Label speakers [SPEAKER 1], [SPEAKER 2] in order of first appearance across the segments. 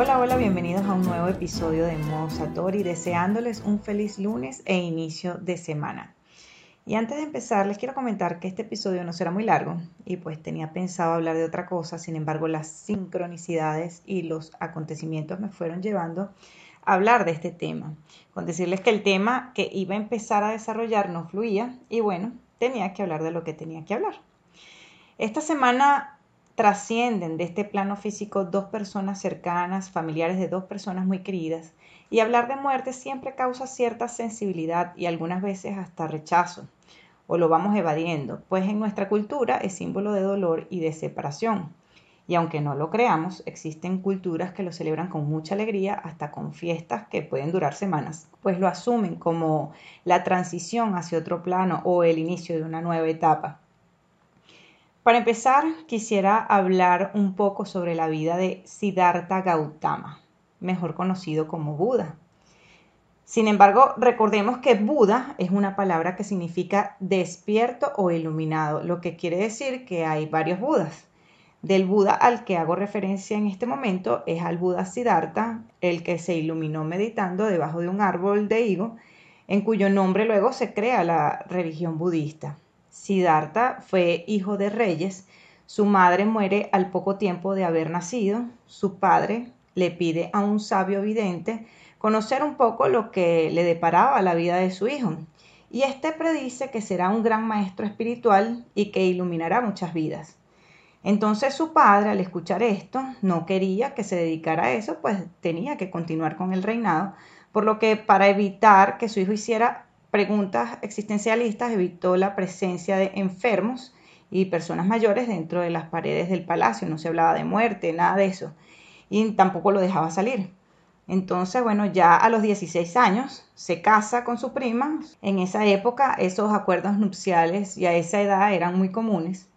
[SPEAKER 1] Hola, hola, bienvenidos a un nuevo episodio de Modo deseándoles un feliz lunes e inicio de semana. Y antes de empezar, les quiero comentar que este episodio no será muy largo y pues tenía pensado hablar de otra cosa, sin embargo las sincronicidades y los acontecimientos me fueron llevando a hablar de este tema, con decirles que el tema que iba a empezar a desarrollar no fluía y bueno, tenía que hablar de lo que tenía que hablar. Esta semana trascienden de este plano físico dos personas cercanas, familiares de dos personas muy queridas, y hablar de muerte siempre causa cierta sensibilidad y algunas veces hasta rechazo, o lo vamos evadiendo, pues en nuestra cultura es símbolo de dolor y de separación. Y aunque no lo creamos, existen culturas que lo celebran con mucha alegría, hasta con fiestas que pueden durar semanas, pues lo asumen como la transición hacia otro plano o el inicio de una nueva etapa. Para empezar, quisiera hablar un poco sobre la vida de Siddhartha Gautama, mejor conocido como Buda. Sin embargo, recordemos que Buda es una palabra que significa despierto o iluminado, lo que quiere decir que hay varios Budas. Del Buda al que hago referencia en este momento es al Buda Siddhartha, el que se iluminó meditando debajo de un árbol de higo, en cuyo nombre luego se crea la religión budista. Siddhartha fue hijo de reyes, su madre muere al poco tiempo de haber nacido, su padre le pide a un sabio vidente conocer un poco lo que le deparaba la vida de su hijo, y éste predice que será un gran maestro espiritual y que iluminará muchas vidas. Entonces su padre, al escuchar esto, no quería que se dedicara a eso, pues tenía que continuar con el reinado, por lo que para evitar que su hijo hiciera preguntas existencialistas evitó la presencia de enfermos y personas mayores dentro de las paredes del palacio. No se hablaba de muerte, nada de eso. Y tampoco lo dejaba salir. Entonces, bueno, ya a los 16 años se casa con su prima. En esa época esos acuerdos nupciales y a esa edad eran muy comunes.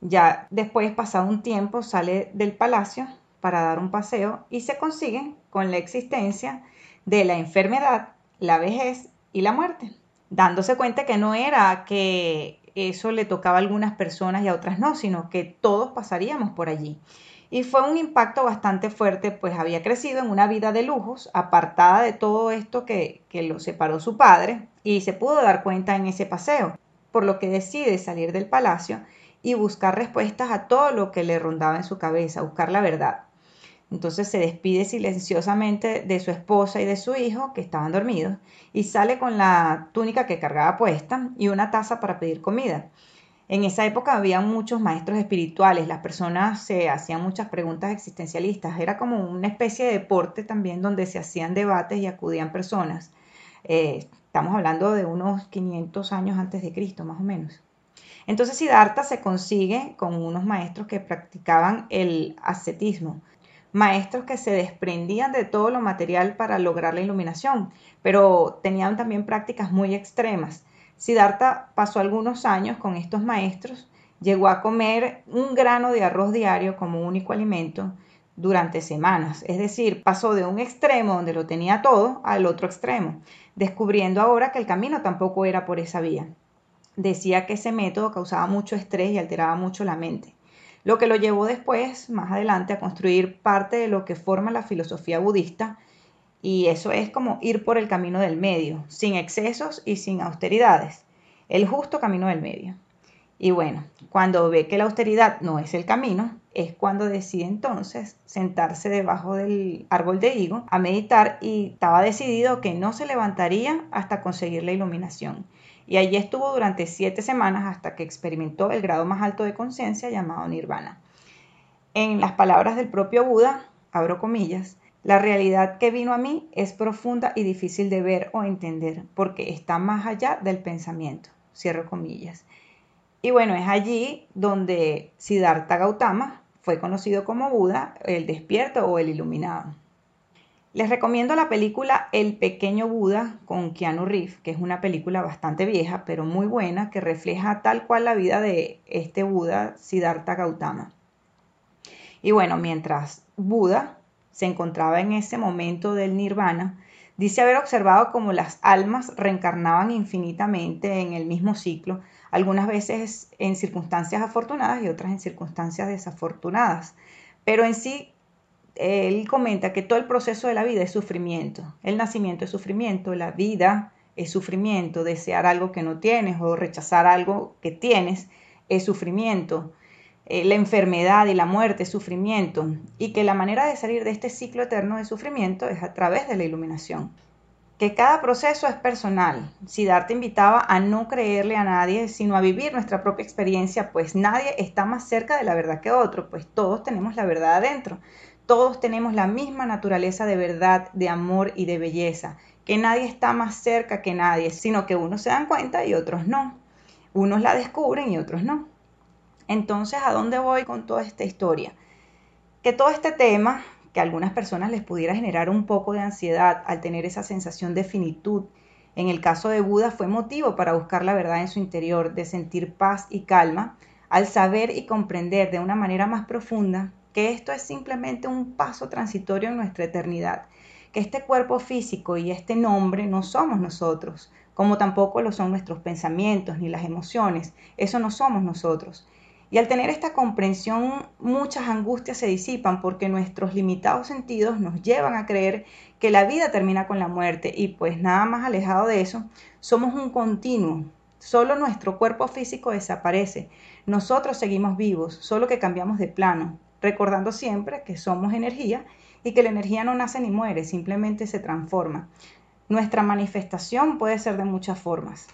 [SPEAKER 1] Ya después, pasado un tiempo, sale del palacio para dar un paseo y se consigue con la existencia de la enfermedad, la vejez y la muerte, dándose cuenta que no era que eso le tocaba a algunas personas y a otras no, sino que todos pasaríamos por allí. Y fue un impacto bastante fuerte, pues había crecido en una vida de lujos, apartada de todo esto que, que lo separó su padre, y se pudo dar cuenta en ese paseo, por lo que decide salir del palacio y buscar respuestas a todo lo que le rondaba en su cabeza, buscar la verdad. Entonces se despide silenciosamente de su esposa y de su hijo, que estaban dormidos, y sale con la túnica que cargaba puesta y una taza para pedir comida. En esa época había muchos maestros espirituales, las personas se hacían muchas preguntas existencialistas, era como una especie de deporte también donde se hacían debates y acudían personas. Eh, estamos hablando de unos 500 años antes de Cristo, más o menos. Entonces Siddhartha se consigue con unos maestros que practicaban el ascetismo, maestros que se desprendían de todo lo material para lograr la iluminación, pero tenían también prácticas muy extremas. Siddhartha pasó algunos años con estos maestros, llegó a comer un grano de arroz diario como único alimento durante semanas, es decir, pasó de un extremo donde lo tenía todo al otro extremo, descubriendo ahora que el camino tampoco era por esa vía. Decía que ese método causaba mucho estrés y alteraba mucho la mente lo que lo llevó después, más adelante, a construir parte de lo que forma la filosofía budista, y eso es como ir por el camino del medio, sin excesos y sin austeridades, el justo camino del medio. Y bueno, cuando ve que la austeridad no es el camino, es cuando decide entonces sentarse debajo del árbol de higo a meditar y estaba decidido que no se levantaría hasta conseguir la iluminación y allí estuvo durante siete semanas hasta que experimentó el grado más alto de conciencia llamado nirvana. En las palabras del propio Buda, abro comillas, la realidad que vino a mí es profunda y difícil de ver o entender porque está más allá del pensamiento, cierro comillas. Y bueno, es allí donde Siddhartha Gautama fue conocido como Buda, el despierto o el iluminado. Les recomiendo la película El pequeño Buda con Keanu Reeves, que es una película bastante vieja, pero muy buena, que refleja tal cual la vida de este Buda, Siddhartha Gautama. Y bueno, mientras Buda se encontraba en ese momento del nirvana, dice haber observado cómo las almas reencarnaban infinitamente en el mismo ciclo, algunas veces en circunstancias afortunadas y otras en circunstancias desafortunadas. Pero en sí él comenta que todo el proceso de la vida es sufrimiento. El nacimiento es sufrimiento, la vida es sufrimiento, desear algo que no tienes o rechazar algo que tienes es sufrimiento. Eh, la enfermedad y la muerte es sufrimiento y que la manera de salir de este ciclo eterno de sufrimiento es a través de la iluminación. Que cada proceso es personal. Siddhartha invitaba a no creerle a nadie, sino a vivir nuestra propia experiencia, pues nadie está más cerca de la verdad que otro, pues todos tenemos la verdad adentro. Todos tenemos la misma naturaleza de verdad, de amor y de belleza, que nadie está más cerca que nadie, sino que unos se dan cuenta y otros no. Unos la descubren y otros no. Entonces, ¿a dónde voy con toda esta historia? Que todo este tema, que a algunas personas les pudiera generar un poco de ansiedad al tener esa sensación de finitud, en el caso de Buda fue motivo para buscar la verdad en su interior, de sentir paz y calma, al saber y comprender de una manera más profunda que esto es simplemente un paso transitorio en nuestra eternidad, que este cuerpo físico y este nombre no somos nosotros, como tampoco lo son nuestros pensamientos ni las emociones, eso no somos nosotros. Y al tener esta comprensión, muchas angustias se disipan porque nuestros limitados sentidos nos llevan a creer que la vida termina con la muerte y pues nada más alejado de eso, somos un continuo. Solo nuestro cuerpo físico desaparece. Nosotros seguimos vivos, solo que cambiamos de plano recordando siempre que somos energía y que la energía no nace ni muere, simplemente se transforma. Nuestra manifestación puede ser de muchas formas.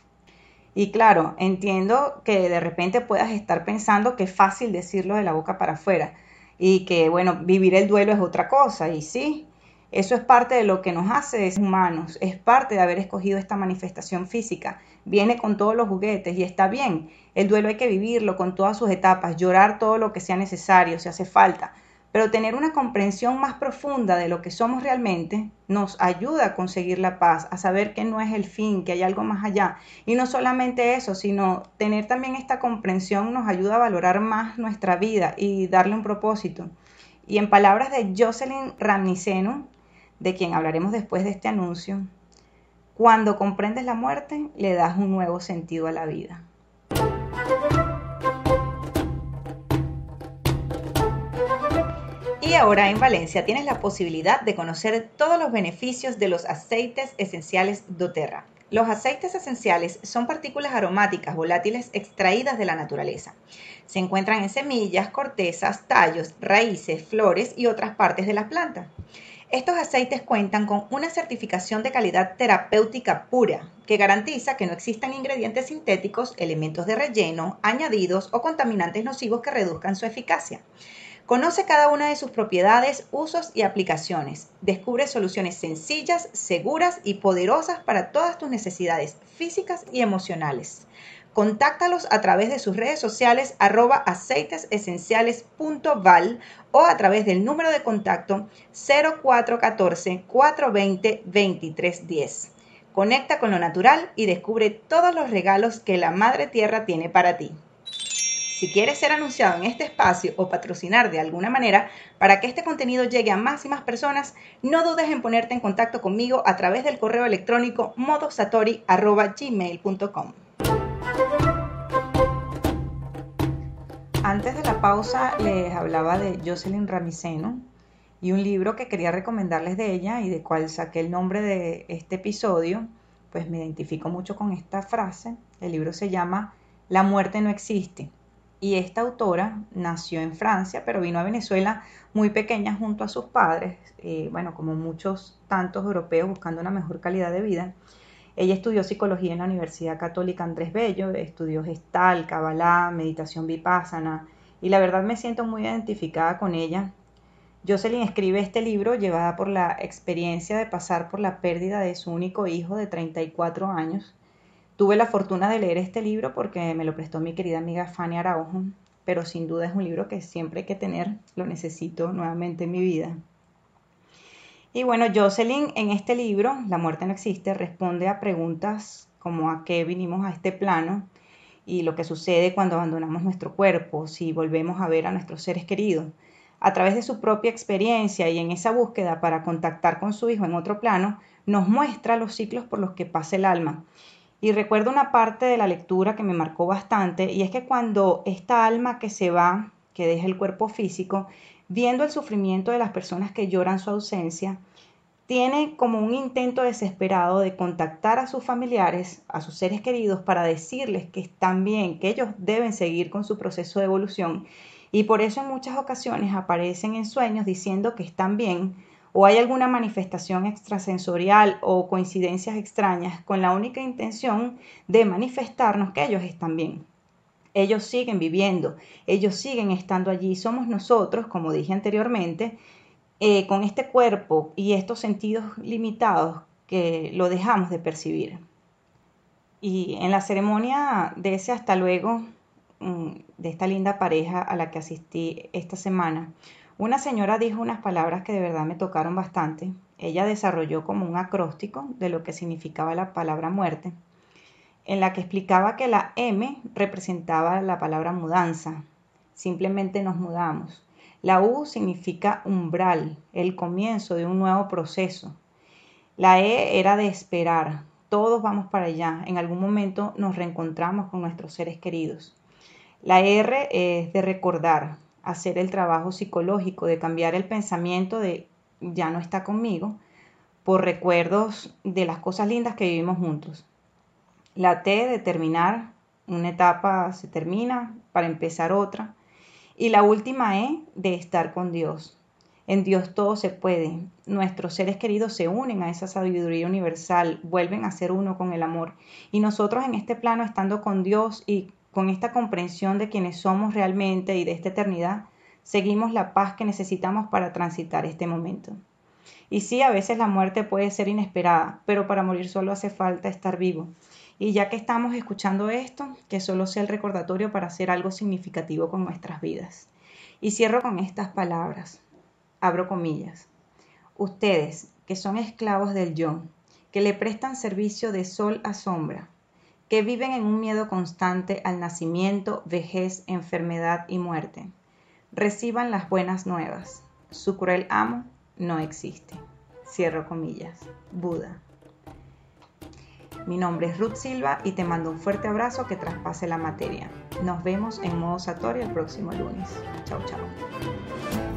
[SPEAKER 1] Y claro, entiendo que de repente puedas estar pensando que es fácil decirlo de la boca para afuera y que, bueno, vivir el duelo es otra cosa. Y sí, eso es parte de lo que nos hace humanos, es parte de haber escogido esta manifestación física. Viene con todos los juguetes y está bien. El duelo hay que vivirlo con todas sus etapas, llorar todo lo que sea necesario, si hace falta. Pero tener una comprensión más profunda de lo que somos realmente nos ayuda a conseguir la paz, a saber que no es el fin, que hay algo más allá. Y no solamente eso, sino tener también esta comprensión nos ayuda a valorar más nuestra vida y darle un propósito. Y en palabras de Jocelyn Ramniceno, de quien hablaremos después de este anuncio, cuando comprendes la muerte, le das un nuevo sentido a la vida. Y ahora en Valencia tienes la posibilidad de conocer todos los beneficios de los aceites esenciales doTERRA. Los aceites esenciales son partículas aromáticas volátiles extraídas de la naturaleza. Se encuentran en semillas, cortezas, tallos, raíces, flores y otras partes de las plantas. Estos aceites cuentan con una certificación de calidad terapéutica pura que garantiza que no existan ingredientes sintéticos, elementos de relleno, añadidos o contaminantes nocivos que reduzcan su eficacia. Conoce cada una de sus propiedades, usos y aplicaciones. Descubre soluciones sencillas, seguras y poderosas para todas tus necesidades físicas y emocionales. Contáctalos a través de sus redes sociales arroba aceitesesenciales.val o a través del número de contacto 0414-420-2310. Conecta con lo natural y descubre todos los regalos que la Madre Tierra tiene para ti. Si quieres ser anunciado en este espacio o patrocinar de alguna manera para que este contenido llegue a más y más personas, no dudes en ponerte en contacto conmigo a través del correo electrónico modosatori.gmail.com. Antes de la pausa les hablaba de Jocelyn Ramiceno y un libro que quería recomendarles de ella y de cual saqué el nombre de este episodio, pues me identifico mucho con esta frase. El libro se llama La muerte no existe. Y esta autora nació en Francia, pero vino a Venezuela muy pequeña junto a sus padres, eh, bueno, como muchos tantos europeos buscando una mejor calidad de vida. Ella estudió psicología en la Universidad Católica Andrés Bello, estudió gestal, cabalá, meditación vipassana y la verdad me siento muy identificada con ella. Jocelyn escribe este libro llevada por la experiencia de pasar por la pérdida de su único hijo de 34 años. Tuve la fortuna de leer este libro porque me lo prestó mi querida amiga Fanny Araujo, pero sin duda es un libro que siempre hay que tener, lo necesito nuevamente en mi vida. Y bueno, Jocelyn en este libro, La muerte no existe, responde a preguntas como a qué vinimos a este plano y lo que sucede cuando abandonamos nuestro cuerpo, si volvemos a ver a nuestros seres queridos. A través de su propia experiencia y en esa búsqueda para contactar con su hijo en otro plano, nos muestra los ciclos por los que pasa el alma. Y recuerdo una parte de la lectura que me marcó bastante, y es que cuando esta alma que se va, que deja el cuerpo físico, viendo el sufrimiento de las personas que lloran su ausencia, tiene como un intento desesperado de contactar a sus familiares, a sus seres queridos, para decirles que están bien, que ellos deben seguir con su proceso de evolución. Y por eso en muchas ocasiones aparecen en sueños diciendo que están bien, o hay alguna manifestación extrasensorial o coincidencias extrañas con la única intención de manifestarnos que ellos están bien. Ellos siguen viviendo, ellos siguen estando allí. Somos nosotros, como dije anteriormente, eh, con este cuerpo y estos sentidos limitados que lo dejamos de percibir. Y en la ceremonia de ese hasta luego, mm, de esta linda pareja a la que asistí esta semana, una señora dijo unas palabras que de verdad me tocaron bastante. Ella desarrolló como un acróstico de lo que significaba la palabra muerte, en la que explicaba que la M representaba la palabra mudanza. Simplemente nos mudamos. La U significa umbral, el comienzo de un nuevo proceso. La E era de esperar. Todos vamos para allá. En algún momento nos reencontramos con nuestros seres queridos. La R es de recordar, hacer el trabajo psicológico, de cambiar el pensamiento de ya no está conmigo, por recuerdos de las cosas lindas que vivimos juntos. La T de terminar, una etapa se termina para empezar otra. Y la última E de estar con Dios. En Dios todo se puede. Nuestros seres queridos se unen a esa sabiduría universal, vuelven a ser uno con el amor. Y nosotros en este plano, estando con Dios y con esta comprensión de quienes somos realmente y de esta eternidad, seguimos la paz que necesitamos para transitar este momento. Y sí, a veces la muerte puede ser inesperada, pero para morir solo hace falta estar vivo. Y ya que estamos escuchando esto, que solo sea el recordatorio para hacer algo significativo con nuestras vidas. Y cierro con estas palabras. Abro comillas. Ustedes, que son esclavos del yo, que le prestan servicio de sol a sombra, que viven en un miedo constante al nacimiento, vejez, enfermedad y muerte. Reciban las buenas nuevas. Su cruel amo no existe. Cierro comillas. Buda. Mi nombre es Ruth Silva y te mando un fuerte abrazo que traspase la materia. Nos vemos en modo Satori el próximo lunes. Chao, chao.